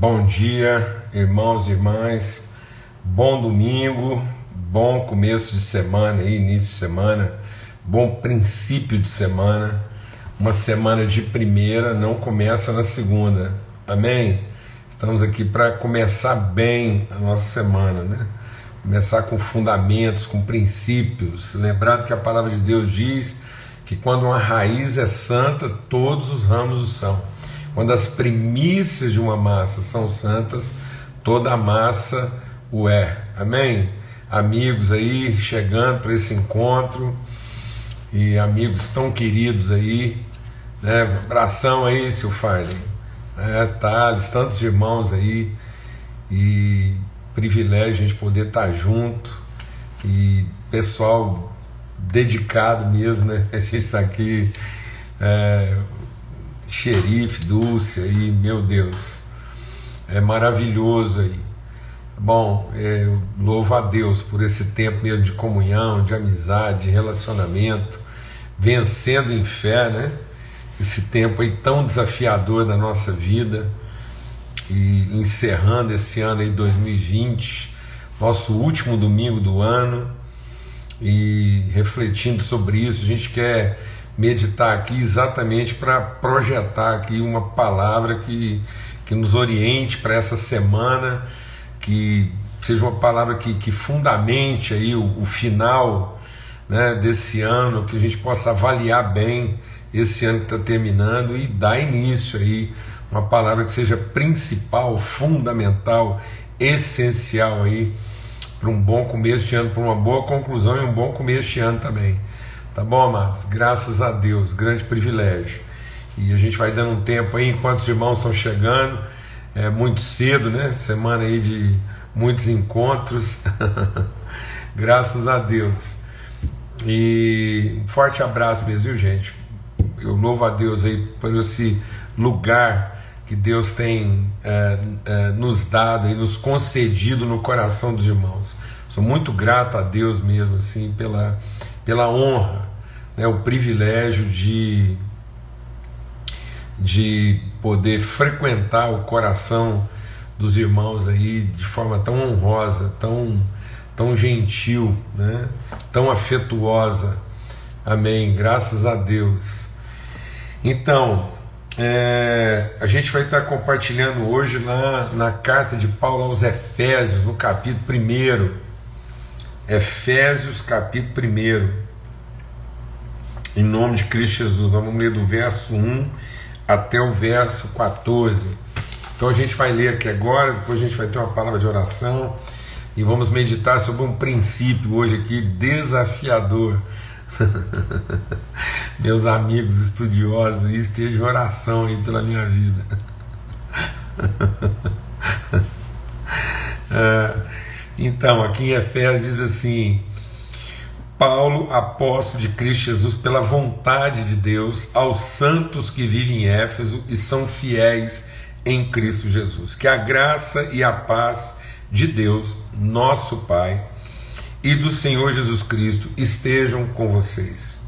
Bom dia, irmãos e irmãs. Bom domingo, bom começo de semana, início de semana, bom princípio de semana. Uma semana de primeira não começa na segunda. Amém? Estamos aqui para começar bem a nossa semana, né? Começar com fundamentos, com princípios. Lembrando que a palavra de Deus diz que quando uma raiz é santa, todos os ramos o são. Quando as primícias de uma massa são santas, toda a massa o é. Amém? Amigos aí chegando para esse encontro e amigos tão queridos aí, né? Abração aí, seu Farley, é, Thales, tantos irmãos aí e privilégio a gente poder estar junto e pessoal dedicado mesmo, né? A gente está aqui. É, xerife, Dulce aí, meu Deus, é maravilhoso aí. Bom, é, eu louvo a Deus por esse tempo mesmo de comunhão, de amizade, de relacionamento, vencendo em fé, né? Esse tempo aí tão desafiador da nossa vida e encerrando esse ano aí 2020, nosso último domingo do ano e refletindo sobre isso, a gente quer meditar aqui exatamente para projetar aqui uma palavra que, que nos oriente para essa semana, que seja uma palavra que, que fundamente aí o, o final né, desse ano, que a gente possa avaliar bem esse ano que está terminando e dar início aí uma palavra que seja principal, fundamental, essencial aí para um bom começo de ano, para uma boa conclusão e um bom começo de ano também. Tá bom, amados? Graças a Deus, grande privilégio. E a gente vai dando um tempo aí, enquanto os irmãos estão chegando, é muito cedo, né? Semana aí de muitos encontros. Graças a Deus. E um forte abraço mesmo, viu, gente? Eu louvo a Deus aí por esse lugar que Deus tem é, é, nos dado e nos concedido no coração dos irmãos. Sou muito grato a Deus mesmo, assim, pela pela honra, né, o privilégio de, de poder frequentar o coração dos irmãos aí de forma tão honrosa, tão, tão gentil, né, tão afetuosa. Amém. Graças a Deus. Então, é, a gente vai estar compartilhando hoje na, na carta de Paulo aos Efésios, no capítulo 1 Efésios capítulo 1. Em nome de Cristo Jesus, vamos ler do verso 1 até o verso 14. Então a gente vai ler aqui agora, depois a gente vai ter uma palavra de oração e vamos meditar sobre um princípio hoje aqui desafiador. Meus amigos estudiosos, estejam oração aí pela minha vida. é, então, aqui em Efésios diz assim: Paulo, apóstolo de Cristo Jesus, pela vontade de Deus, aos santos que vivem em Éfeso e são fiéis em Cristo Jesus. Que a graça e a paz de Deus, nosso Pai, e do Senhor Jesus Cristo estejam com vocês.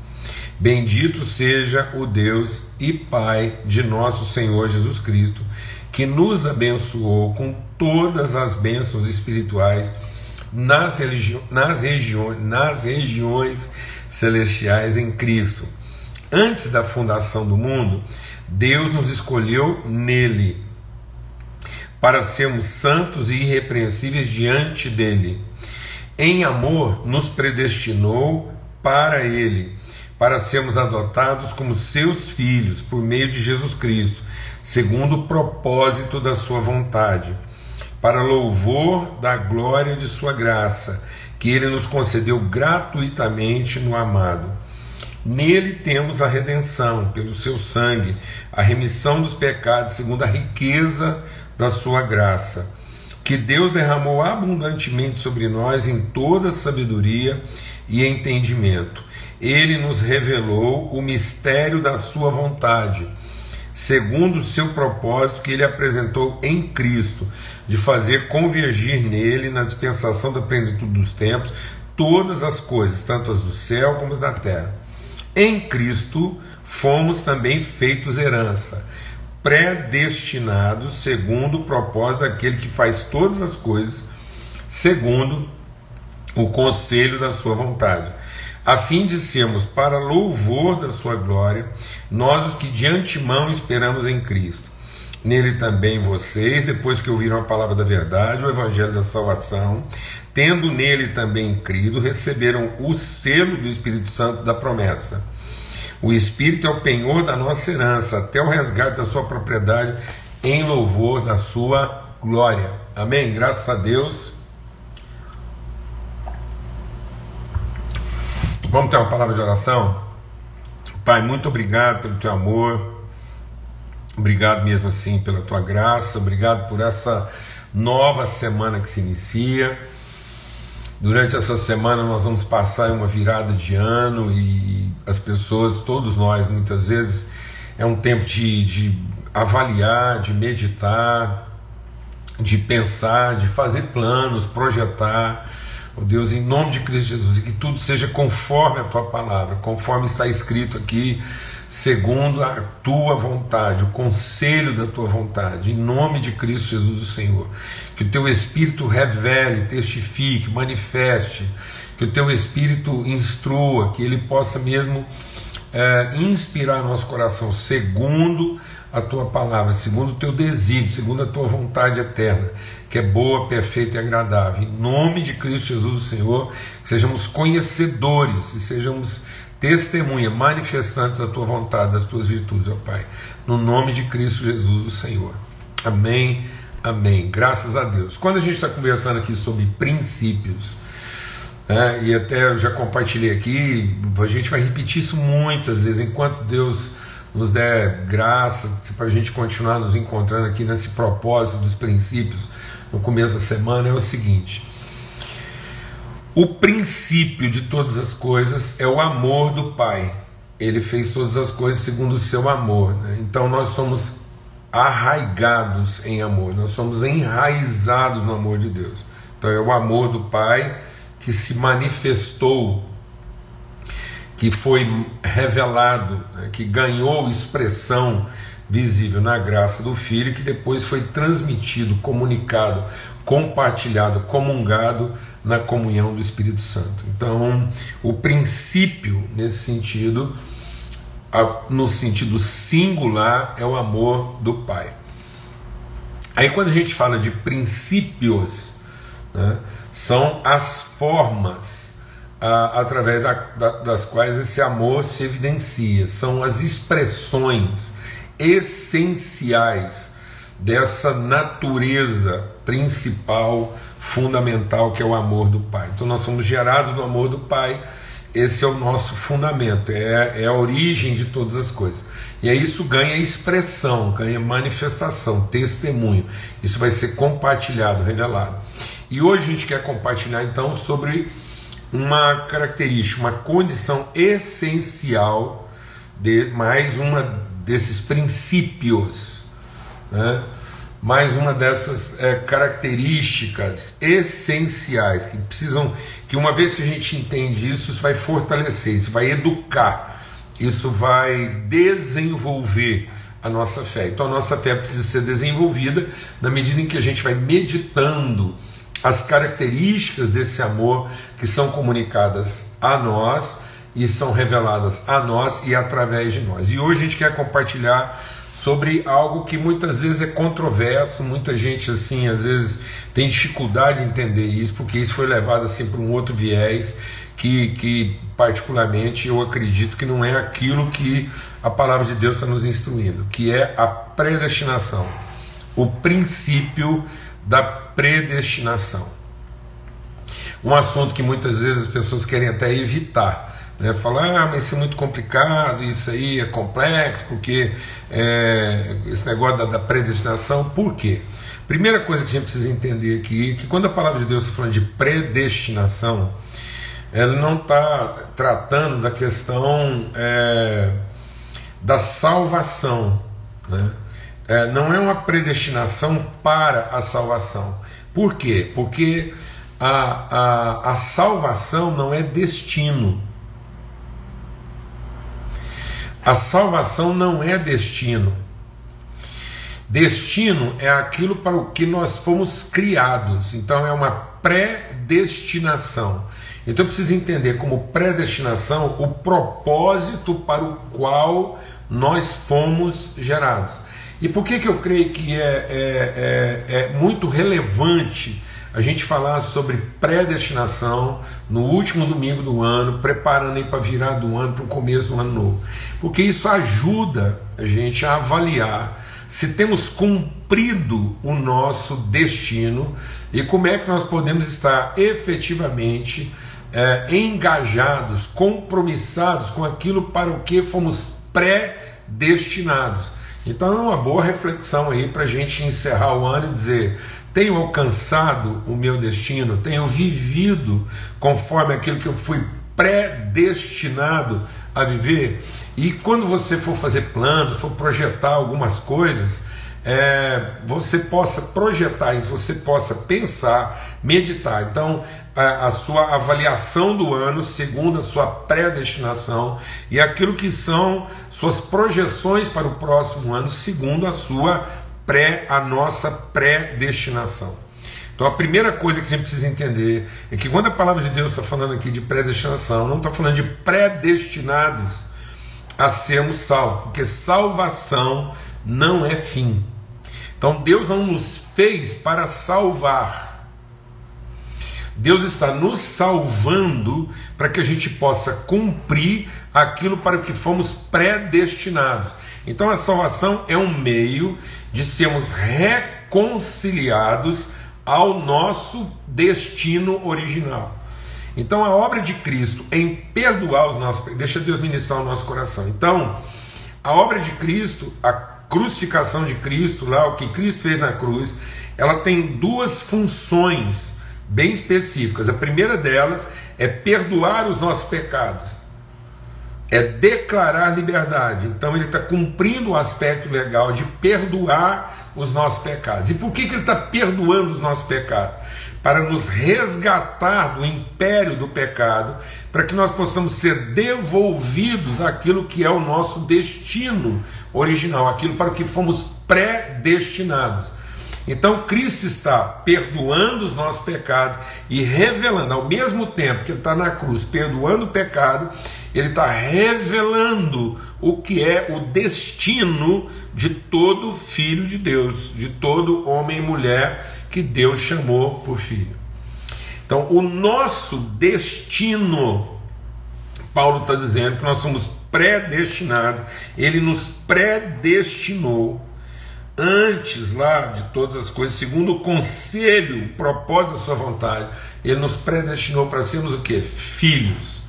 Bendito seja o Deus e Pai de nosso Senhor Jesus Cristo que nos abençoou com todas as bênçãos espirituais nas, nas, regiões, nas regiões celestiais em Cristo. Antes da fundação do mundo, Deus nos escolheu nele para sermos santos e irrepreensíveis diante dele. Em amor, nos predestinou para ele, para sermos adotados como seus filhos por meio de Jesus Cristo segundo o propósito da sua vontade, para louvor da glória de sua graça, que ele nos concedeu gratuitamente no amado. Nele temos a redenção, pelo seu sangue, a remissão dos pecados, segundo a riqueza da sua graça, que Deus derramou abundantemente sobre nós em toda sabedoria e entendimento. Ele nos revelou o mistério da sua vontade segundo o seu propósito que ele apresentou em Cristo, de fazer convergir nele, na dispensação da plenitude dos tempos, todas as coisas, tanto as do céu como as da terra. Em Cristo fomos também feitos herança, predestinados segundo o propósito daquele que faz todas as coisas segundo o conselho da sua vontade, a fim de sermos para louvor da sua glória, nós os que de antemão esperamos em Cristo. Nele também vocês, depois que ouviram a palavra da verdade, o evangelho da salvação, tendo nele também crido, receberam o selo do Espírito Santo da promessa. O Espírito é o penhor da nossa herança, até o resgate da sua propriedade, em louvor da sua glória. Amém? Graças a Deus. Vamos ter uma palavra de oração? Pai, muito obrigado pelo teu amor, obrigado mesmo assim pela tua graça, obrigado por essa nova semana que se inicia. Durante essa semana nós vamos passar uma virada de ano e as pessoas, todos nós, muitas vezes, é um tempo de, de avaliar, de meditar, de pensar, de fazer planos, projetar oh Deus, em nome de Cristo Jesus, e que tudo seja conforme a tua palavra, conforme está escrito aqui, segundo a tua vontade, o conselho da tua vontade, em nome de Cristo Jesus, o Senhor. Que o teu Espírito revele, testifique, manifeste, que o teu Espírito instrua, que ele possa mesmo é, inspirar nosso coração, segundo a tua palavra, segundo o teu desígnio, segundo a tua vontade eterna que é boa, perfeita e agradável. Em nome de Cristo Jesus, o Senhor, sejamos conhecedores e sejamos testemunha, manifestantes da tua vontade, das tuas virtudes, ó Pai. No nome de Cristo Jesus, o Senhor. Amém, amém. Graças a Deus. Quando a gente está conversando aqui sobre princípios, né, e até eu já compartilhei aqui, a gente vai repetir isso muitas vezes, enquanto Deus nos der graça para a gente continuar nos encontrando aqui nesse propósito dos princípios no começo da semana é o seguinte: o princípio de todas as coisas é o amor do Pai. Ele fez todas as coisas segundo o seu amor. Né? Então nós somos arraigados em amor, nós somos enraizados no amor de Deus. Então é o amor do Pai que se manifestou, que foi revelado, né? que ganhou expressão visível na graça do Filho, que depois foi transmitido, comunicado, compartilhado, comungado na comunhão do Espírito Santo. Então, o princípio nesse sentido, no sentido singular, é o amor do Pai. Aí, quando a gente fala de princípios, né, são as formas através da, da, das quais esse amor se evidencia, são as expressões essenciais dessa natureza principal, fundamental, que é o amor do Pai. Então nós somos gerados no amor do Pai, esse é o nosso fundamento, é, é a origem de todas as coisas. E aí isso ganha expressão, ganha manifestação, testemunho. Isso vai ser compartilhado, revelado. E hoje a gente quer compartilhar então sobre uma característica, uma condição essencial de mais uma desses princípios, né? mais uma dessas é, características essenciais que precisam, que uma vez que a gente entende isso, isso vai fortalecer, isso vai educar, isso vai desenvolver a nossa fé. Então a nossa fé precisa ser desenvolvida na medida em que a gente vai meditando as características desse amor que são comunicadas a nós e são reveladas a nós e através de nós. E hoje a gente quer compartilhar sobre algo que muitas vezes é controverso, muita gente assim, às vezes tem dificuldade de entender isso, porque isso foi levado assim para um outro viés que, que particularmente eu acredito que não é aquilo que a palavra de Deus está nos instruindo, que é a predestinação, o princípio da predestinação. Um assunto que muitas vezes as pessoas querem até evitar, né, falar, ah, mas isso é muito complicado, isso aí é complexo, porque é, esse negócio da, da, predestinação, por quê? Primeira coisa que a gente precisa entender aqui é que quando a palavra de Deus está falando de predestinação, ela não está tratando da questão é, da salvação, né? É, não é uma predestinação para a salvação. Por quê? Porque a, a, a salvação não é destino. A salvação não é destino. Destino é aquilo para o que nós fomos criados, então é uma predestinação. Então eu preciso entender como predestinação o propósito para o qual nós fomos gerados. E por que, que eu creio que é, é, é, é muito relevante a gente falar sobre predestinação no último domingo do ano, preparando aí para virar do ano, para o começo do ano novo? Porque isso ajuda a gente a avaliar se temos cumprido o nosso destino e como é que nós podemos estar efetivamente é, engajados, compromissados com aquilo para o que fomos predestinados. Então é uma boa reflexão aí para a gente encerrar o ano e dizer: tenho alcançado o meu destino, tenho vivido conforme aquilo que eu fui predestinado a viver. E quando você for fazer planos, for projetar algumas coisas, é, você possa projetar isso, você possa pensar, meditar. Então, a, a, sua avaliação do ano segundo a sua predestinação e aquilo que são suas projeções para o próximo ano segundo a sua pré, a nossa predestinação. Então a primeira coisa que a gente precisa entender é que quando a palavra de Deus está falando aqui de predestinação, não está falando de predestinados a sermos salvos, porque salvação não é fim. Então Deus não nos fez para salvar. Deus está nos salvando para que a gente possa cumprir aquilo para que fomos predestinados. Então a salvação é um meio de sermos reconciliados ao nosso destino original. Então a obra de Cristo em perdoar os nossos, deixa Deus ministrar o nosso coração. Então, a obra de Cristo, a crucificação de Cristo, lá o que Cristo fez na cruz, ela tem duas funções bem específicas. A primeira delas é perdoar os nossos pecados, é declarar liberdade. Então ele está cumprindo o aspecto legal de perdoar os nossos pecados. E por que, que ele está perdoando os nossos pecados? Para nos resgatar do império do pecado, para que nós possamos ser devolvidos aquilo que é o nosso destino original, aquilo para o que fomos predestinados. Então Cristo está perdoando os nossos pecados e revelando, ao mesmo tempo que Ele está na cruz perdoando o pecado, Ele está revelando o que é o destino de todo filho de Deus, de todo homem e mulher que Deus chamou por filho. Então, o nosso destino, Paulo está dizendo que nós somos predestinados, ele nos predestinou antes lá de todas as coisas, segundo o conselho, o propósito da sua vontade, ele nos predestinou para sermos o que? Filhos,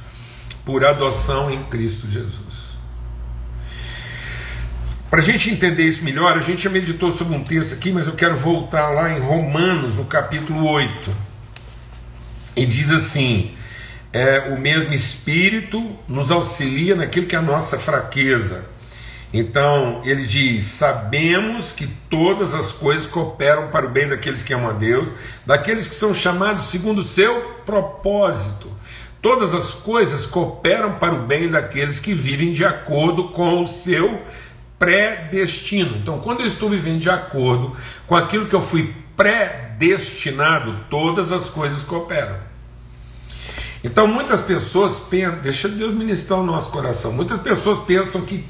por adoção em Cristo Jesus. Para a gente entender isso melhor, a gente já meditou sobre um texto aqui, mas eu quero voltar lá em Romanos, no capítulo 8. E diz assim: é, o mesmo Espírito nos auxilia naquilo que é a nossa fraqueza. Então, ele diz: Sabemos que todas as coisas cooperam para o bem daqueles que amam a Deus, daqueles que são chamados segundo o seu propósito. Todas as coisas cooperam para o bem daqueles que vivem de acordo com o seu predestino. Então, quando eu estou vivendo de acordo com aquilo que eu fui predestinado, todas as coisas cooperam. Então muitas pessoas pensam, deixa Deus ministrar o nosso coração. Muitas pessoas pensam que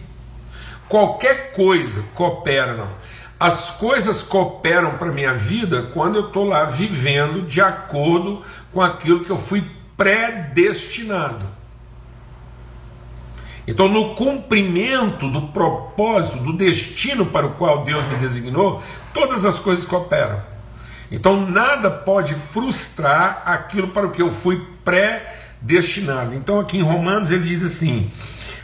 qualquer coisa coopera, não. As coisas cooperam para a minha vida quando eu estou lá vivendo de acordo com aquilo que eu fui predestinado. Então, no cumprimento do propósito, do destino para o qual Deus me designou, todas as coisas cooperam. Então nada pode frustrar aquilo para o que eu fui predestinado. Então aqui em Romanos ele diz assim: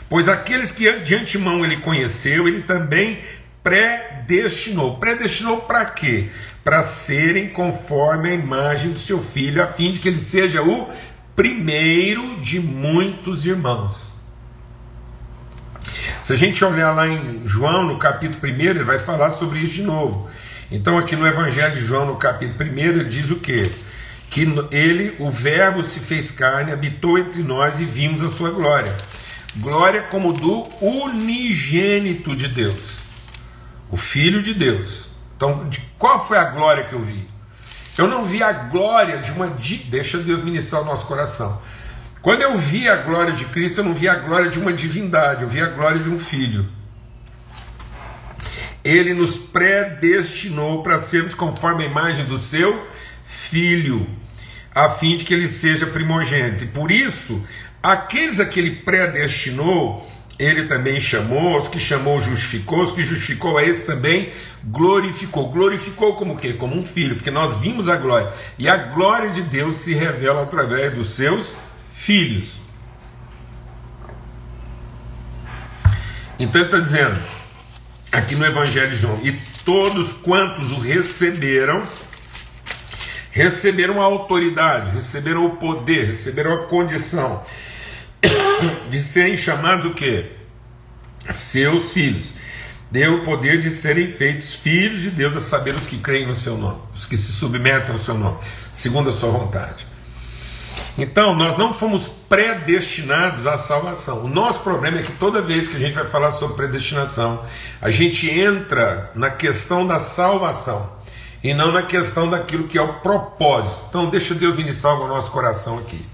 Pois aqueles que de antemão ele conheceu, ele também predestinou. Predestinou para quê? Para serem conforme a imagem do seu filho, a fim de que ele seja o primeiro de muitos irmãos. Se a gente olhar lá em João, no capítulo 1, ele vai falar sobre isso de novo. Então, aqui no Evangelho de João, no capítulo 1, ele diz o quê? Que ele, o Verbo, se fez carne, habitou entre nós e vimos a sua glória. Glória como do unigênito de Deus. o Filho de Deus. Então, de qual foi a glória que eu vi? Eu não vi a glória de uma. Deixa Deus ministrar o nosso coração. Quando eu vi a glória de Cristo, eu não vi a glória de uma divindade, eu vi a glória de um filho. Ele nos predestinou para sermos conforme a imagem do seu filho, a fim de que ele seja primogênito. E por isso, aqueles a que ele predestinou, ele também chamou, os que chamou justificou, os que justificou a esse também glorificou. Glorificou como o quê? Como um filho, porque nós vimos a glória. E a glória de Deus se revela através dos seus filhos. Então ele está dizendo, aqui no Evangelho de João, e todos quantos o receberam, receberam a autoridade, receberam o poder, receberam a condição de serem chamados o quê? Seus filhos. Deu o poder de serem feitos filhos de Deus, a saber os que creem no seu nome, os que se submetem ao seu nome, segundo a sua vontade. Então, nós não fomos predestinados à salvação. O nosso problema é que toda vez que a gente vai falar sobre predestinação, a gente entra na questão da salvação e não na questão daquilo que é o propósito. Então, deixa Deus ministrar no nosso coração aqui.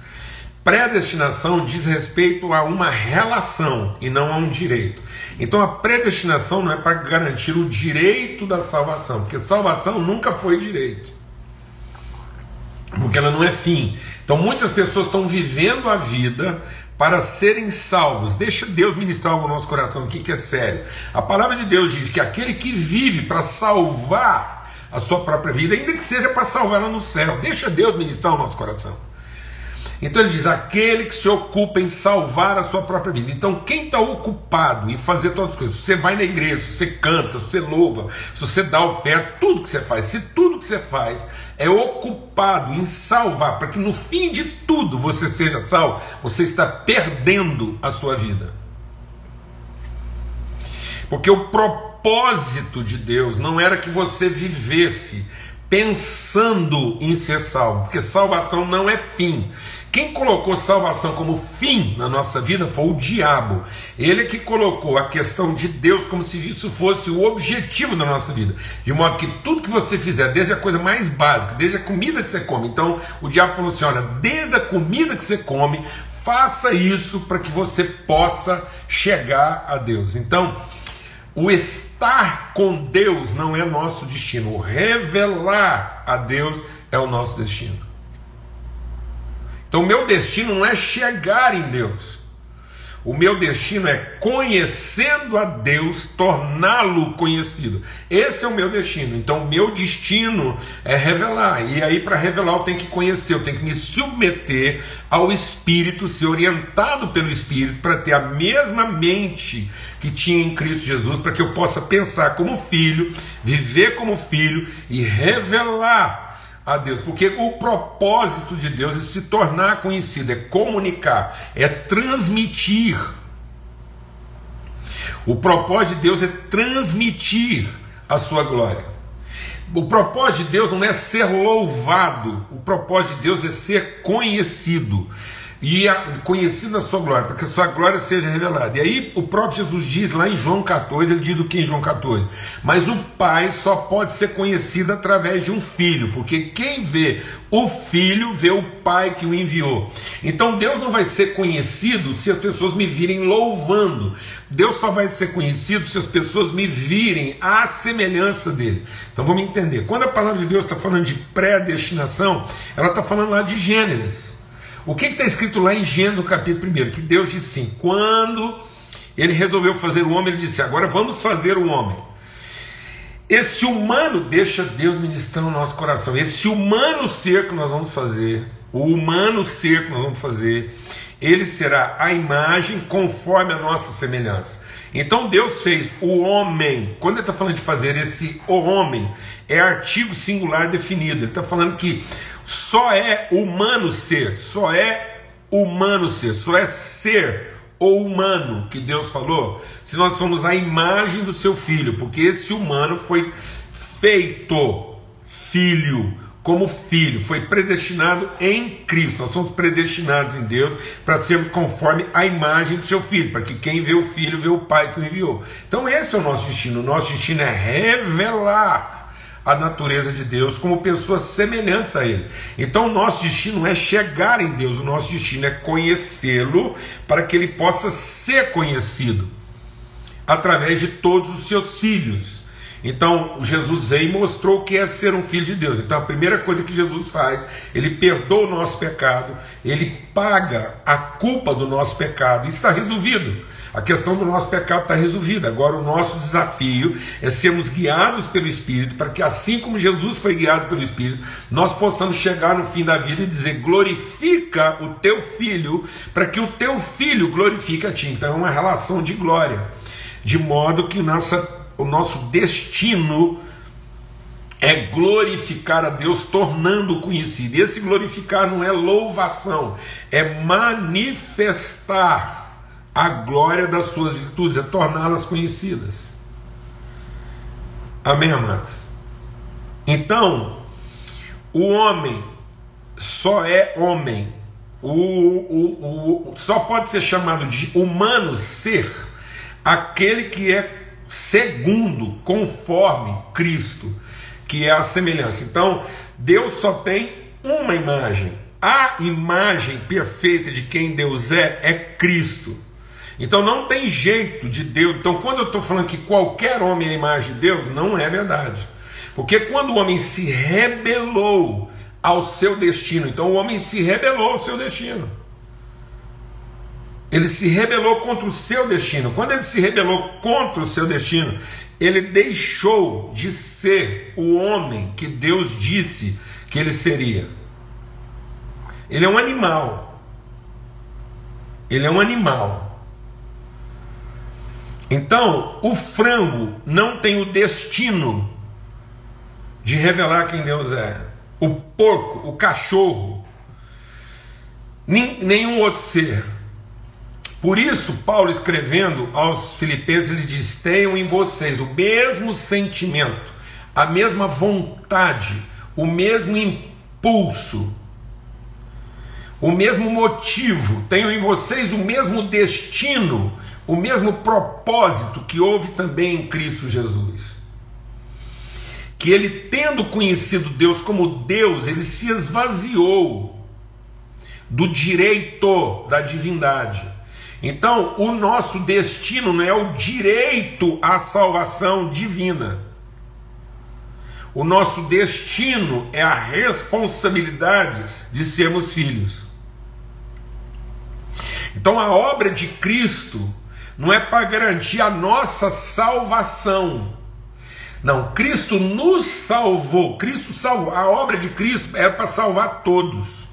Predestinação diz respeito a uma relação e não a um direito. Então a predestinação não é para garantir o direito da salvação, porque salvação nunca foi direito. Porque ela não é fim. Então muitas pessoas estão vivendo a vida para serem salvos. Deixa Deus ministrar algo no nosso coração aqui que é sério. A palavra de Deus diz que aquele que vive para salvar a sua própria vida, ainda que seja para salvá-la no céu, deixa Deus ministrar o nosso coração. Então ele diz: aquele que se ocupa em salvar a sua própria vida. Então, quem está ocupado em fazer todas as coisas, você vai na igreja, você canta, você louva, você dá oferta, tudo que você faz, se tudo que você faz é ocupado em salvar, para que no fim de tudo você seja salvo, você está perdendo a sua vida. Porque o propósito de Deus não era que você vivesse pensando em ser salvo, porque salvação não é fim. Quem colocou salvação como fim na nossa vida foi o diabo. Ele é que colocou a questão de Deus como se isso fosse o objetivo da nossa vida. De modo que tudo que você fizer, desde a coisa mais básica, desde a comida que você come. Então o diabo falou assim: olha, desde a comida que você come, faça isso para que você possa chegar a Deus. Então, o estar com Deus não é nosso destino, o revelar a Deus é o nosso destino. Então, o meu destino não é chegar em Deus. O meu destino é, conhecendo a Deus, torná-lo conhecido. Esse é o meu destino. Então, o meu destino é revelar. E aí, para revelar, eu tenho que conhecer, eu tenho que me submeter ao Espírito, ser orientado pelo Espírito, para ter a mesma mente que tinha em Cristo Jesus, para que eu possa pensar como filho, viver como filho e revelar a Deus, porque o propósito de Deus é se tornar conhecido, é comunicar, é transmitir. O propósito de Deus é transmitir a sua glória. O propósito de Deus não é ser louvado, o propósito de Deus é ser conhecido e conhecida a sua glória, para que a sua glória seja revelada. E aí o próprio Jesus diz lá em João 14, ele diz o que em João 14? Mas o Pai só pode ser conhecido através de um filho, porque quem vê o filho vê o Pai que o enviou. Então Deus não vai ser conhecido se as pessoas me virem louvando. Deus só vai ser conhecido se as pessoas me virem à semelhança dele. Então vamos entender. Quando a palavra de Deus está falando de predestinação, ela está falando lá de Gênesis. O que está escrito lá em Gênesis, capítulo 1? Que Deus disse assim: quando ele resolveu fazer o homem, ele disse: agora vamos fazer o homem. Esse humano, deixa Deus ministrar no nosso coração. Esse humano ser que nós vamos fazer, o humano ser que nós vamos fazer, ele será a imagem conforme a nossa semelhança. Então Deus fez o homem. Quando ele está falando de fazer esse o homem, é artigo singular definido. Ele está falando que só é humano ser, só é humano ser, só é ser ou humano que Deus falou, se nós somos a imagem do seu filho, porque esse humano foi feito filho como filho, foi predestinado em Cristo. Nós somos predestinados em Deus para sermos conforme a imagem do seu filho, para que quem vê o filho vê o pai que o enviou. Então esse é o nosso destino. O nosso destino é revelar a natureza de Deus como pessoas semelhantes a Ele. Então o nosso destino é chegar em Deus, o nosso destino é conhecê-lo para que ele possa ser conhecido através de todos os seus filhos. Então Jesus veio e mostrou o que é ser um filho de Deus. Então a primeira coisa que Jesus faz, ele perdoa o nosso pecado, ele paga a culpa do nosso pecado, está resolvido. A questão do nosso pecado está resolvida. Agora o nosso desafio é sermos guiados pelo Espírito, para que assim como Jesus foi guiado pelo Espírito, nós possamos chegar no fim da vida e dizer: glorifica o teu filho, para que o teu filho glorifique a ti. Então é uma relação de glória, de modo que nossa o nosso destino é glorificar a Deus, tornando conhecido. E esse glorificar não é louvação, é manifestar a glória das suas virtudes, é torná-las conhecidas. Amém, amados? Então, o homem só é homem, o, o, o, só pode ser chamado de humano ser aquele que é segundo, conforme Cristo, que é a semelhança. Então, Deus só tem uma imagem. A imagem perfeita de quem Deus é é Cristo. Então não tem jeito de Deus. Então, quando eu estou falando que qualquer homem é imagem de Deus, não é verdade. Porque quando o homem se rebelou ao seu destino, então o homem se rebelou ao seu destino. Ele se rebelou contra o seu destino. Quando ele se rebelou contra o seu destino, ele deixou de ser o homem que Deus disse que ele seria. Ele é um animal. Ele é um animal. Então, o frango não tem o destino de revelar quem Deus é. O porco, o cachorro, nenhum outro ser por isso, Paulo escrevendo aos Filipenses, ele diz: tenham em vocês o mesmo sentimento, a mesma vontade, o mesmo impulso, o mesmo motivo, tenham em vocês o mesmo destino, o mesmo propósito que houve também em Cristo Jesus. Que ele, tendo conhecido Deus como Deus, ele se esvaziou do direito da divindade então, o nosso destino não é o direito à salvação divina. O nosso destino é a responsabilidade de sermos filhos. Então, a obra de Cristo não é para garantir a nossa salvação. Não, Cristo nos salvou. Cristo salvou. A obra de Cristo era para salvar todos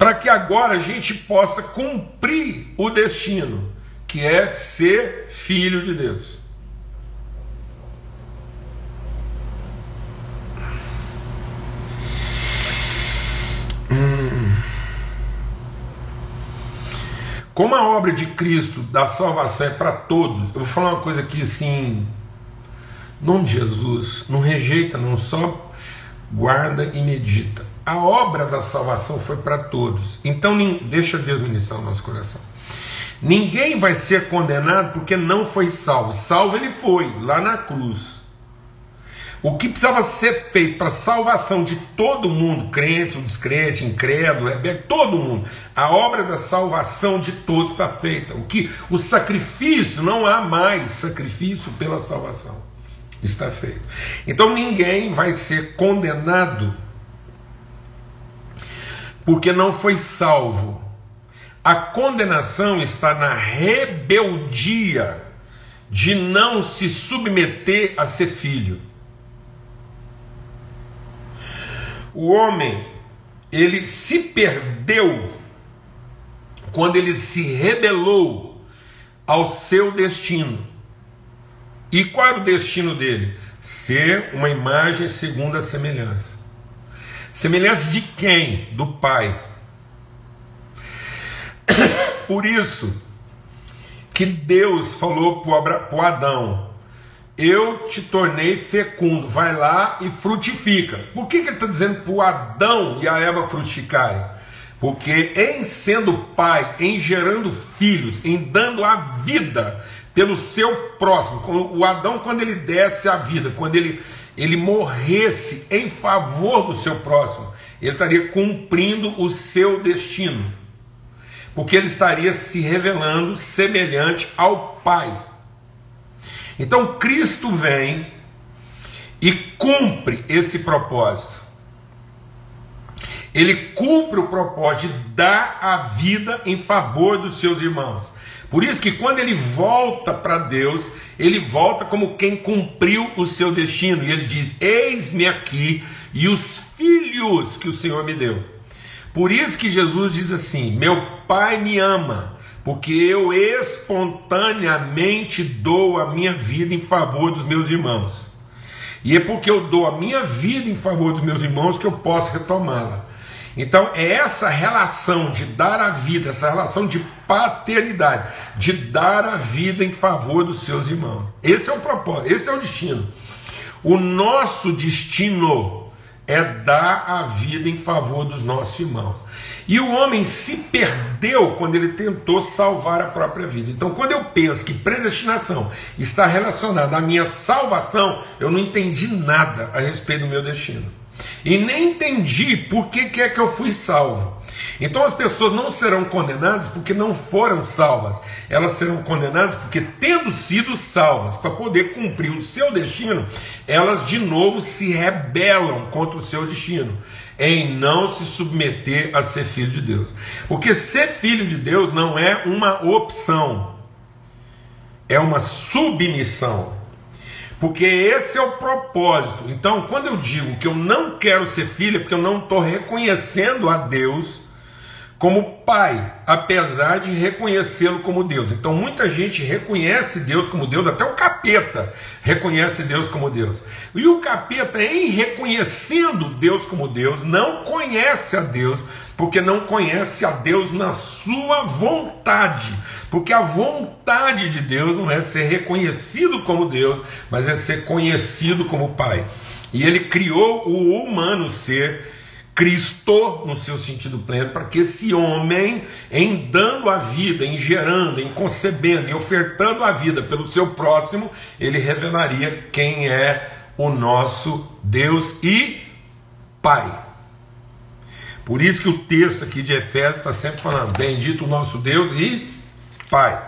para que agora a gente possa cumprir o destino, que é ser filho de Deus. Hum. Como a obra de Cristo da salvação é para todos, eu vou falar uma coisa aqui assim, nome de Jesus, não rejeita, não só guarda e medita. A obra da salvação foi para todos. Então, deixa Deus ministrar o nosso coração. Ninguém vai ser condenado porque não foi salvo. Salvo ele foi, lá na cruz. O que precisava ser feito para a salvação de todo mundo, crente, descrente, incrédulo, rebelde, todo mundo, a obra da salvação de todos está feita. O que o sacrifício não há mais sacrifício pela salvação. Está feito. Então ninguém vai ser condenado porque não foi salvo. A condenação está na rebeldia de não se submeter a ser filho. O homem, ele se perdeu quando ele se rebelou ao seu destino. E qual era o destino dele? Ser uma imagem segundo a semelhança. Semelhança de quem? Do Pai. Por isso que Deus falou para Adão: eu te tornei fecundo, vai lá e frutifica. Por que, que ele está dizendo para Adão e a Eva frutificarem? Porque em sendo pai, em gerando filhos, em dando a vida pelo seu próximo, o Adão, quando ele desse a vida, quando ele, ele morresse em favor do seu próximo, ele estaria cumprindo o seu destino, porque ele estaria se revelando semelhante ao Pai. Então Cristo vem e cumpre esse propósito. Ele cumpre o propósito de dar a vida em favor dos seus irmãos. Por isso que quando ele volta para Deus, ele volta como quem cumpriu o seu destino. E ele diz: Eis-me aqui e os filhos que o Senhor me deu. Por isso que Jesus diz assim: Meu Pai me ama, porque eu espontaneamente dou a minha vida em favor dos meus irmãos. E é porque eu dou a minha vida em favor dos meus irmãos que eu posso retomá-la. Então é essa relação de dar a vida, essa relação de paternidade, de dar a vida em favor dos seus irmãos. Esse é o propósito, esse é o destino. O nosso destino é dar a vida em favor dos nossos irmãos. E o homem se perdeu quando ele tentou salvar a própria vida. Então, quando eu penso que predestinação está relacionada à minha salvação, eu não entendi nada a respeito do meu destino. E nem entendi por que, que é que eu fui salvo. Então as pessoas não serão condenadas porque não foram salvas, elas serão condenadas porque, tendo sido salvas para poder cumprir o seu destino, elas de novo se rebelam contra o seu destino, em não se submeter a ser filho de Deus. Porque ser filho de Deus não é uma opção, é uma submissão. Porque esse é o propósito. Então, quando eu digo que eu não quero ser filho, é porque eu não estou reconhecendo a Deus como pai, apesar de reconhecê-lo como Deus. Então muita gente reconhece Deus como Deus, até o capeta reconhece Deus como Deus. E o capeta, em reconhecendo Deus como Deus, não conhece a Deus, porque não conhece a Deus na sua vontade. Porque a vontade de Deus não é ser reconhecido como Deus, mas é ser conhecido como Pai. E ele criou o humano ser Cristo no seu sentido pleno, para que esse homem, em dando a vida, em gerando, em concebendo, em ofertando a vida pelo seu próximo, ele revelaria quem é o nosso Deus e Pai. Por isso que o texto aqui de Efésios está sempre falando: Bendito o nosso Deus e Pai.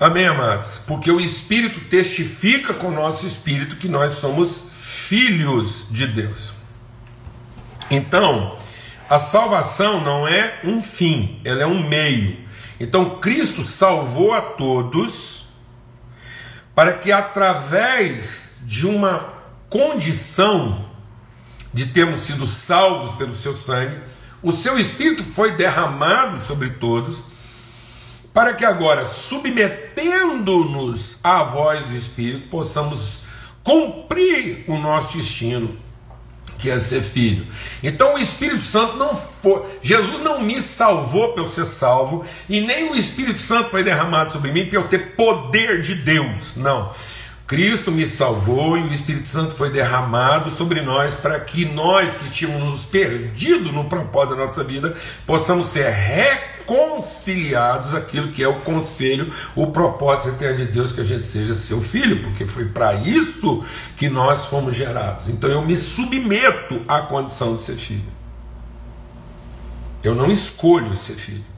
Amém, amados? Porque o Espírito testifica com o nosso espírito que nós somos filhos de Deus. Então, a salvação não é um fim, ela é um meio. Então, Cristo salvou a todos para que através de uma condição de termos sido salvos pelo seu sangue, o seu espírito foi derramado sobre todos, para que agora, submetendo-nos à voz do espírito, possamos cumprir o nosso destino que é ser filho. Então o Espírito Santo não foi, Jesus não me salvou para eu ser salvo, e nem o Espírito Santo foi derramado sobre mim para eu ter poder de Deus. Não. Cristo me salvou e o Espírito Santo foi derramado sobre nós para que nós que tínhamos nos perdido no propósito da nossa vida possamos ser reconciliados aquilo que é o conselho, o propósito eterno de Deus que a gente seja seu filho, porque foi para isso que nós fomos gerados. Então eu me submeto à condição de ser filho. Eu não escolho ser filho.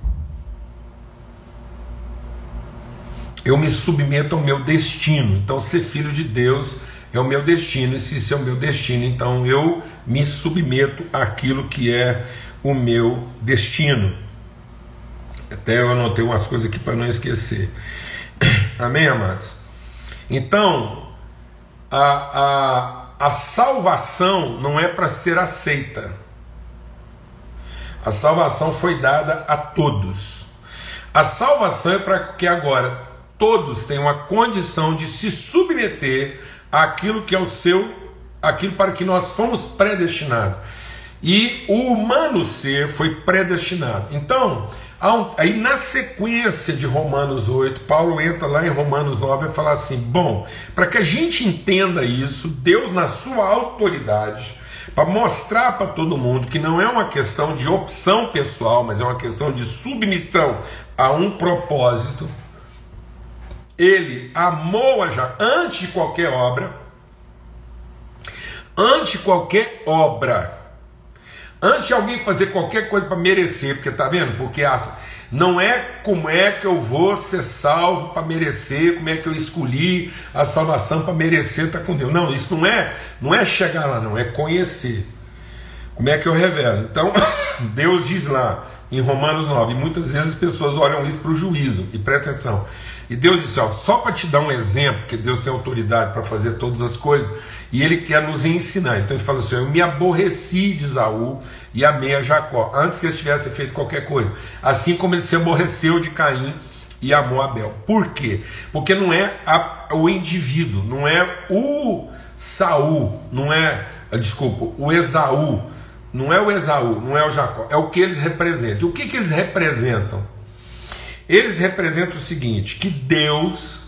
eu me submeto ao meu destino. Então, ser filho de Deus é o meu destino, e se isso é o meu destino, então eu me submeto àquilo que é o meu destino. Até eu anotei umas coisas aqui para não esquecer. Amém, amados? Então, a, a, a salvação não é para ser aceita. A salvação foi dada a todos. A salvação é para que agora todos têm uma condição de se submeter àquilo que é o seu, aquilo para que nós fomos predestinados. E o humano ser foi predestinado. Então, Aí na sequência de Romanos 8, Paulo entra lá em Romanos 9 e fala assim: bom, para que a gente entenda isso, Deus, na sua autoridade, para mostrar para todo mundo que não é uma questão de opção pessoal, mas é uma questão de submissão a um propósito. Ele amou-a já antes de qualquer obra, antes de qualquer obra, antes de alguém fazer qualquer coisa para merecer, porque tá vendo? Porque as, não é como é que eu vou ser salvo para merecer, como é que eu escolhi a salvação para merecer estar tá com Deus. Não, isso não é, não é chegar lá, não, é conhecer. Como é que eu revelo? Então, Deus diz lá em Romanos 9, e muitas vezes as pessoas olham isso para o juízo, e presta atenção. E Deus disse: ó, só para te dar um exemplo, que Deus tem autoridade para fazer todas as coisas, e Ele quer nos ensinar. Então ele fala assim: Eu me aborreci de Isaú e amei a Jacó, antes que eles tivessem feito qualquer coisa. Assim como ele se aborreceu de Caim e amou Abel. Por quê? Porque não é a, o indivíduo, não é o Saul, não é, desculpa, o Esaú, não é o Esaú, não é o Jacó, é o que eles representam. O que, que eles representam? Eles representam o seguinte: que Deus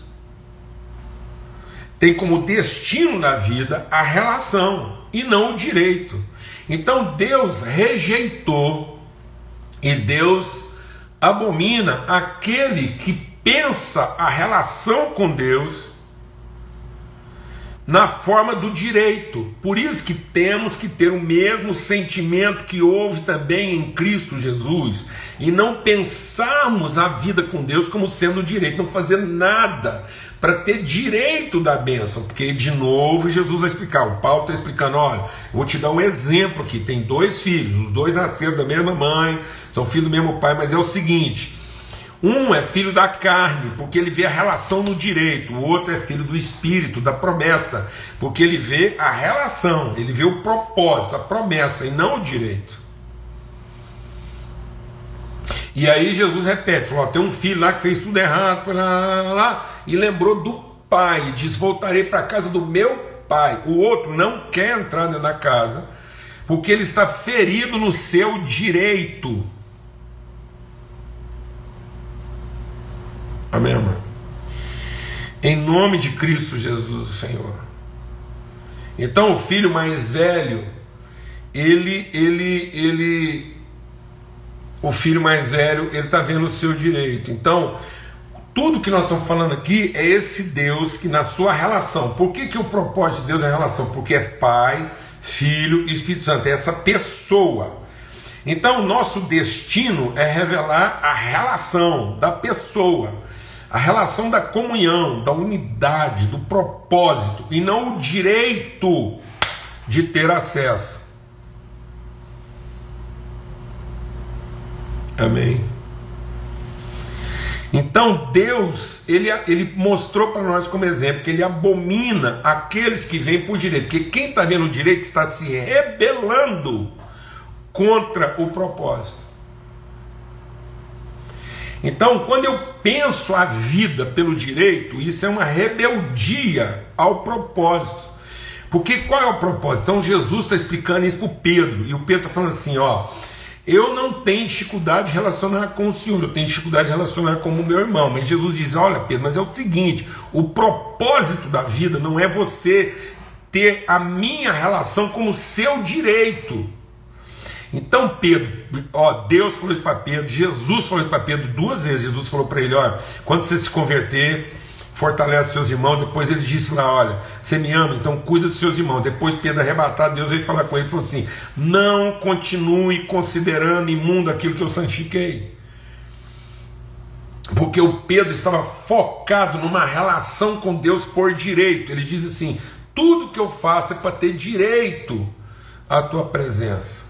tem como destino na vida a relação e não o direito. Então Deus rejeitou e Deus abomina aquele que pensa a relação com Deus na forma do direito. Por isso que temos que ter o mesmo sentimento que houve também em Cristo Jesus e não pensarmos a vida com Deus como sendo direito, não fazer nada para ter direito da bênção, porque de novo Jesus vai explicar. O Paulo está explicando: olha, vou te dar um exemplo aqui. Tem dois filhos, os dois nasceram da mesma mãe, são filhos do mesmo pai, mas é o seguinte um é filho da carne, porque ele vê a relação no direito, o outro é filho do espírito, da promessa, porque ele vê a relação, ele vê o propósito, a promessa e não o direito. E aí Jesus repete: falou, tem um filho lá que fez tudo errado, foi lá, lá, lá e lembrou do pai, diz: Voltarei para a casa do meu pai. O outro não quer entrar da casa, porque ele está ferido no seu direito. Amém, amor? Em nome de Cristo Jesus, Senhor. Então o filho mais velho, ele, ele, ele, o filho mais velho, ele está vendo o seu direito. Então, tudo que nós estamos falando aqui é esse Deus que na sua relação. Por que, que o propósito de Deus é relação? Porque é Pai, Filho e Espírito Santo. É essa pessoa. Então, o nosso destino é revelar a relação da pessoa a relação da comunhão, da unidade, do propósito e não o direito de ter acesso. Amém. Então Deus, ele, ele mostrou para nós como exemplo que ele abomina aqueles que vêm por direito, porque quem está vendo o direito está se rebelando contra o propósito. Então, quando eu penso a vida pelo direito, isso é uma rebeldia ao propósito. Porque qual é o propósito? Então, Jesus está explicando isso para o Pedro, e o Pedro está falando assim: ó, eu não tenho dificuldade de relacionar com o Senhor, eu tenho dificuldade de relacionar com o meu irmão. Mas Jesus diz: olha, Pedro, mas é o seguinte: o propósito da vida não é você ter a minha relação como seu direito. Então Pedro, ó, Deus falou isso para Pedro, Jesus falou isso para Pedro duas vezes. Jesus falou para ele: olha, quando você se converter, fortalece seus irmãos. Depois ele disse lá: olha, você me ama, então cuida dos seus irmãos. Depois Pedro arrebatado, Deus veio falar com ele e falou assim: não continue considerando imundo aquilo que eu santifiquei. Porque o Pedro estava focado numa relação com Deus por direito. Ele diz assim: tudo que eu faço é para ter direito à tua presença.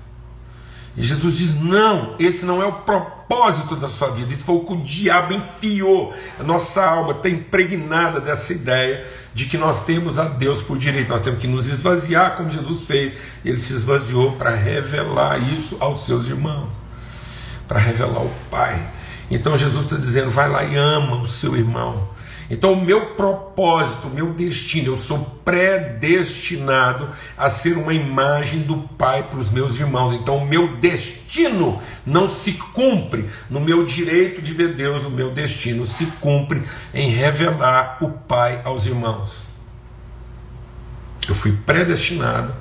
E Jesus diz: não, esse não é o propósito da sua vida. Isso foi o que o diabo enfiou. A nossa alma está impregnada dessa ideia de que nós temos a Deus por direito. Nós temos que nos esvaziar, como Jesus fez. Ele se esvaziou para revelar isso aos seus irmãos, para revelar o Pai. Então Jesus está dizendo: vai lá e ama o seu irmão. Então, o meu propósito, o meu destino, eu sou predestinado a ser uma imagem do Pai para os meus irmãos. Então, o meu destino não se cumpre no meu direito de ver Deus, o meu destino se cumpre em revelar o Pai aos irmãos. Eu fui predestinado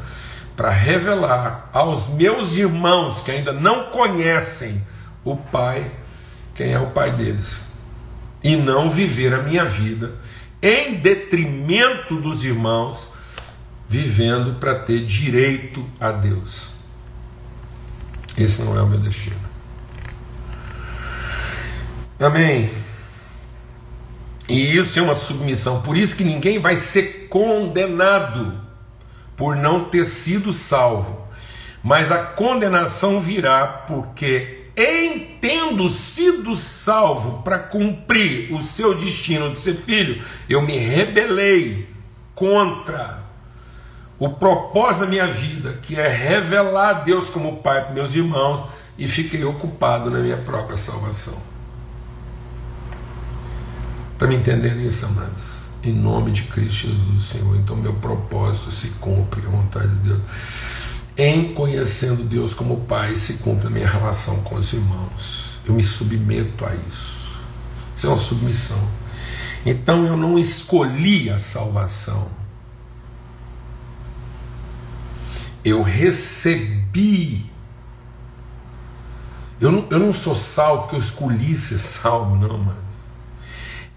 para revelar aos meus irmãos que ainda não conhecem o Pai, quem é o Pai deles e não viver a minha vida em detrimento dos irmãos, vivendo para ter direito a Deus. Esse não é o meu destino. Amém. E isso é uma submissão. Por isso que ninguém vai ser condenado por não ter sido salvo. Mas a condenação virá porque em tendo sido salvo para cumprir o seu destino de ser filho, eu me rebelei contra o propósito da minha vida, que é revelar Deus como Pai para meus irmãos, e fiquei ocupado na minha própria salvação. Está me entendendo isso, amados? Em nome de Cristo Jesus, Senhor. Então, meu propósito se cumpre, a vontade de Deus em conhecendo Deus como Pai, se cumpre a minha relação com os irmãos. Eu me submeto a isso. Isso é uma submissão. Então eu não escolhi a salvação. Eu recebi. Eu não, eu não sou salvo porque eu escolhi ser salvo, não, mas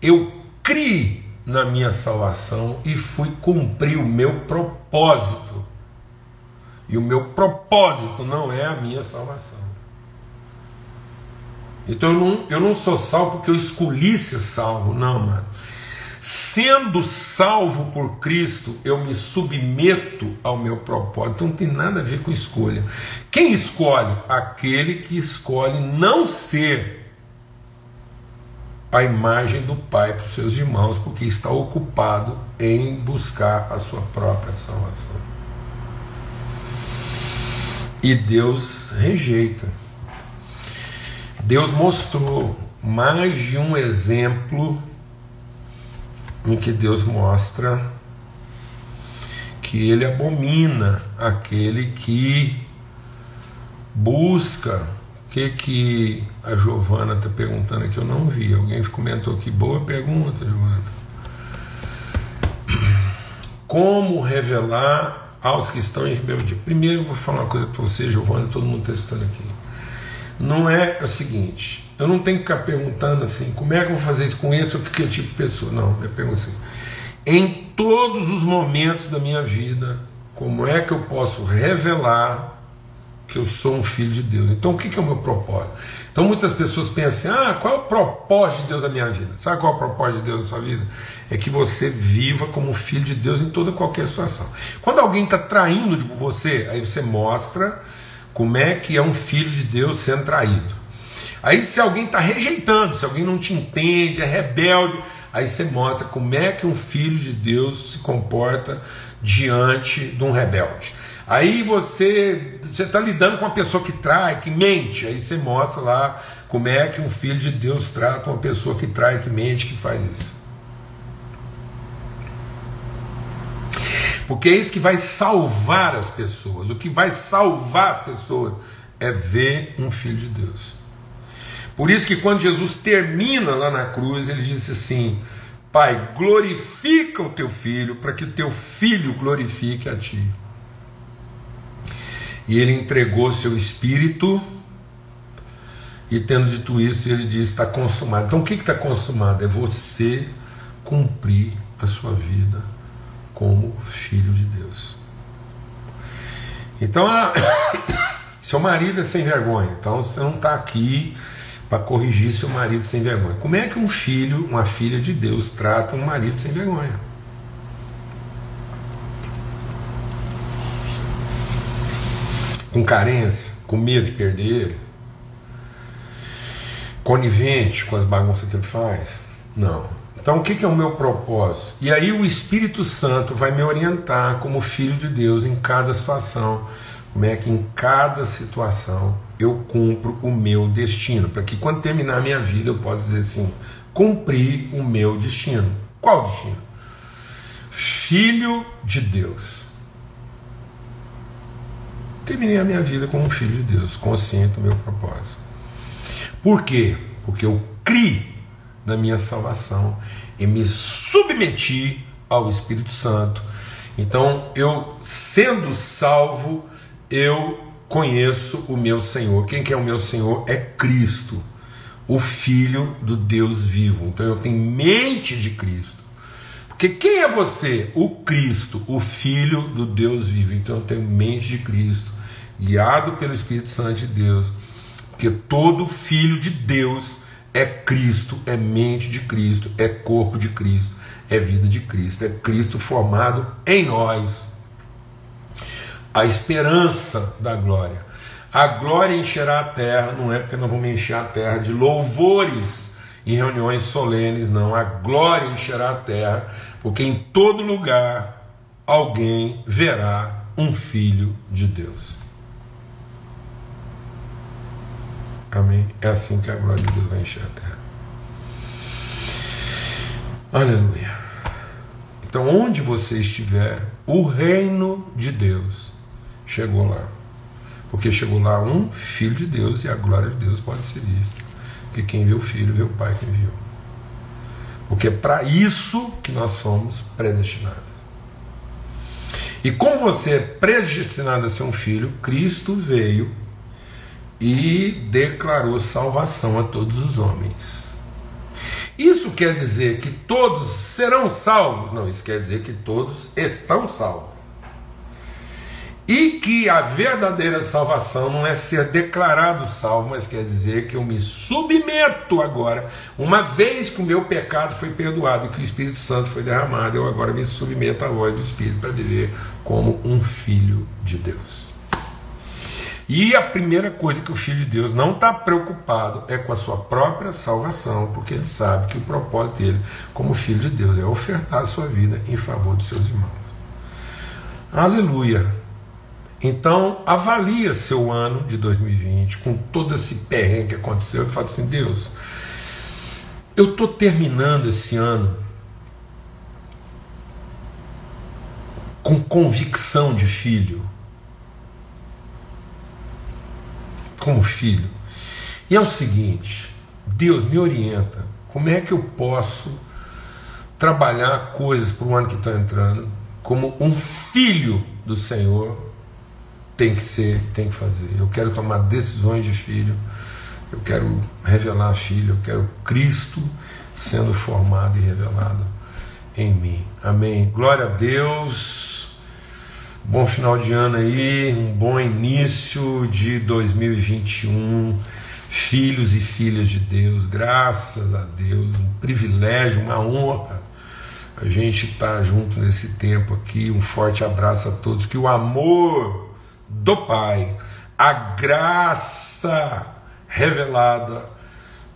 eu criei na minha salvação e fui cumprir o meu propósito e o meu propósito não é a minha salvação. Então eu não, eu não sou salvo porque eu escolhi ser salvo, não, mano. Sendo salvo por Cristo, eu me submeto ao meu propósito. Então não tem nada a ver com escolha. Quem escolhe? Aquele que escolhe não ser a imagem do Pai para os seus irmãos, porque está ocupado em buscar a sua própria salvação. E Deus rejeita. Deus mostrou mais de um exemplo em que Deus mostra que ele abomina aquele que busca. O que, que a Giovana está perguntando aqui? Eu não vi. Alguém comentou aqui. Boa pergunta, Giovana. Como revelar aos que estão em rebeldia. Primeiro, eu vou falar uma coisa para você, Giovanni, todo mundo está estudando aqui. Não é o seguinte, eu não tenho que ficar perguntando assim, como é que eu vou fazer isso com esse ou que tipo de pessoa. Não, eu pergunto assim, em todos os momentos da minha vida, como é que eu posso revelar que eu sou um filho de Deus? Então, o que é o meu propósito? Então, muitas pessoas pensam assim, ah, qual é o propósito de Deus na minha vida? Sabe qual é o propósito de Deus na sua vida? é que você viva como filho de Deus em toda qualquer situação. Quando alguém está traindo de você, aí você mostra como é que é um filho de Deus sendo traído. Aí se alguém está rejeitando, se alguém não te entende, é rebelde, aí você mostra como é que um filho de Deus se comporta diante de um rebelde. Aí você está lidando com uma pessoa que trai, que mente, aí você mostra lá como é que um filho de Deus trata uma pessoa que trai, que mente, que faz isso. Porque é isso que vai salvar as pessoas. O que vai salvar as pessoas é ver um filho de Deus. Por isso que quando Jesus termina lá na cruz, ele disse assim: Pai, glorifica o teu filho, para que o teu filho glorifique a ti. E ele entregou seu espírito, e tendo dito isso, ele disse: está consumado. Então o que está consumado? É você cumprir a sua vida como filho de Deus. Então, a... seu marido é sem vergonha, então você não está aqui para corrigir seu marido sem vergonha. Como é que um filho, uma filha de Deus, trata um marido sem vergonha? Com carência, com medo de perder conivente com as bagunças que ele faz? Não. Então, o que é o meu propósito? E aí, o Espírito Santo vai me orientar, como filho de Deus, em cada situação. Como é que em cada situação eu cumpro o meu destino, para que quando terminar a minha vida eu possa dizer assim: cumprir o meu destino. Qual destino? Filho de Deus. Terminei a minha vida como um filho de Deus, consciente do meu propósito. Por quê? Porque eu criei na minha salvação e me submeti ao Espírito Santo. Então, eu sendo salvo, eu conheço o meu Senhor. Quem que é o meu Senhor? É Cristo, o Filho do Deus vivo. Então, eu tenho mente de Cristo. Porque quem é você? O Cristo, o Filho do Deus vivo. Então, eu tenho mente de Cristo, guiado pelo Espírito Santo de Deus. Porque todo filho de Deus é Cristo, é mente de Cristo, é corpo de Cristo, é vida de Cristo, é Cristo formado em nós. A esperança da glória. A glória encherá a terra, não é porque nós vamos encher a terra de louvores em reuniões solenes, não. A glória encherá a terra, porque em todo lugar alguém verá um filho de Deus. Amém? É assim que a glória de Deus vai encher a terra. Aleluia. Então, onde você estiver, o reino de Deus chegou lá. Porque chegou lá um filho de Deus e a glória de Deus pode ser vista. Porque quem vê o filho, vê o pai que enviou. Porque é para isso que nós somos predestinados. E como você é predestinado a ser um filho, Cristo veio e declarou salvação a todos os homens. Isso quer dizer que todos serão salvos? Não, isso quer dizer que todos estão salvos. E que a verdadeira salvação não é ser declarado salvo, mas quer dizer que eu me submeto agora, uma vez que o meu pecado foi perdoado e que o Espírito Santo foi derramado, eu agora me submeto à voz do Espírito para viver como um filho de Deus. E a primeira coisa que o Filho de Deus não está preocupado é com a sua própria salvação, porque ele sabe que o propósito dele, como Filho de Deus, é ofertar a sua vida em favor dos seus irmãos. Aleluia! Então, avalia seu ano de 2020 com todo esse perrengue que aconteceu e fala assim: Deus, eu estou terminando esse ano com convicção de filho como filho. E é o seguinte: Deus me orienta. Como é que eu posso trabalhar coisas para o ano que está entrando como um filho do Senhor tem que ser, tem que fazer? Eu quero tomar decisões de filho. Eu quero revelar filho. Eu quero Cristo sendo formado e revelado em mim. Amém. Glória a Deus. Bom final de ano aí, um bom início de 2021. Filhos e filhas de Deus, graças a Deus, um privilégio, uma honra a gente estar tá junto nesse tempo aqui. Um forte abraço a todos. Que o amor do Pai, a graça revelada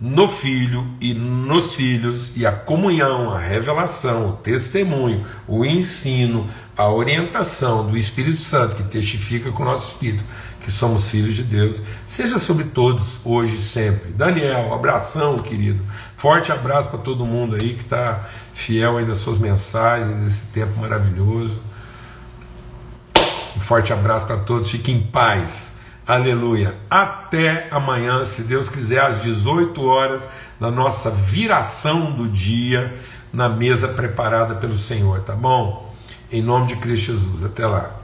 no Filho e nos filhos, e a comunhão, a revelação, o testemunho, o ensino, a orientação do Espírito Santo que testifica com o nosso espírito que somos filhos de Deus, seja sobre todos, hoje e sempre. Daniel, abração, querido. Forte abraço para todo mundo aí que está fiel aí nas suas mensagens, nesse tempo maravilhoso. Um forte abraço para todos, fiquem em paz. Aleluia. Até amanhã, se Deus quiser, às 18 horas, na nossa viração do dia, na mesa preparada pelo Senhor, tá bom? Em nome de Cristo Jesus. Até lá.